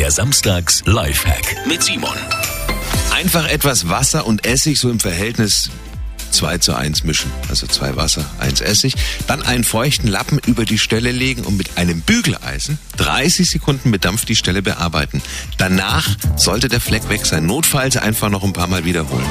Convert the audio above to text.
Der Samstags Lifehack mit Simon. Einfach etwas Wasser und Essig so im Verhältnis 2 zu 1 mischen. Also zwei Wasser, eins Essig. Dann einen feuchten Lappen über die Stelle legen und mit einem Bügeleisen 30 Sekunden mit Dampf die Stelle bearbeiten. Danach sollte der Fleck weg sein. Notfalls einfach noch ein paar Mal wiederholen.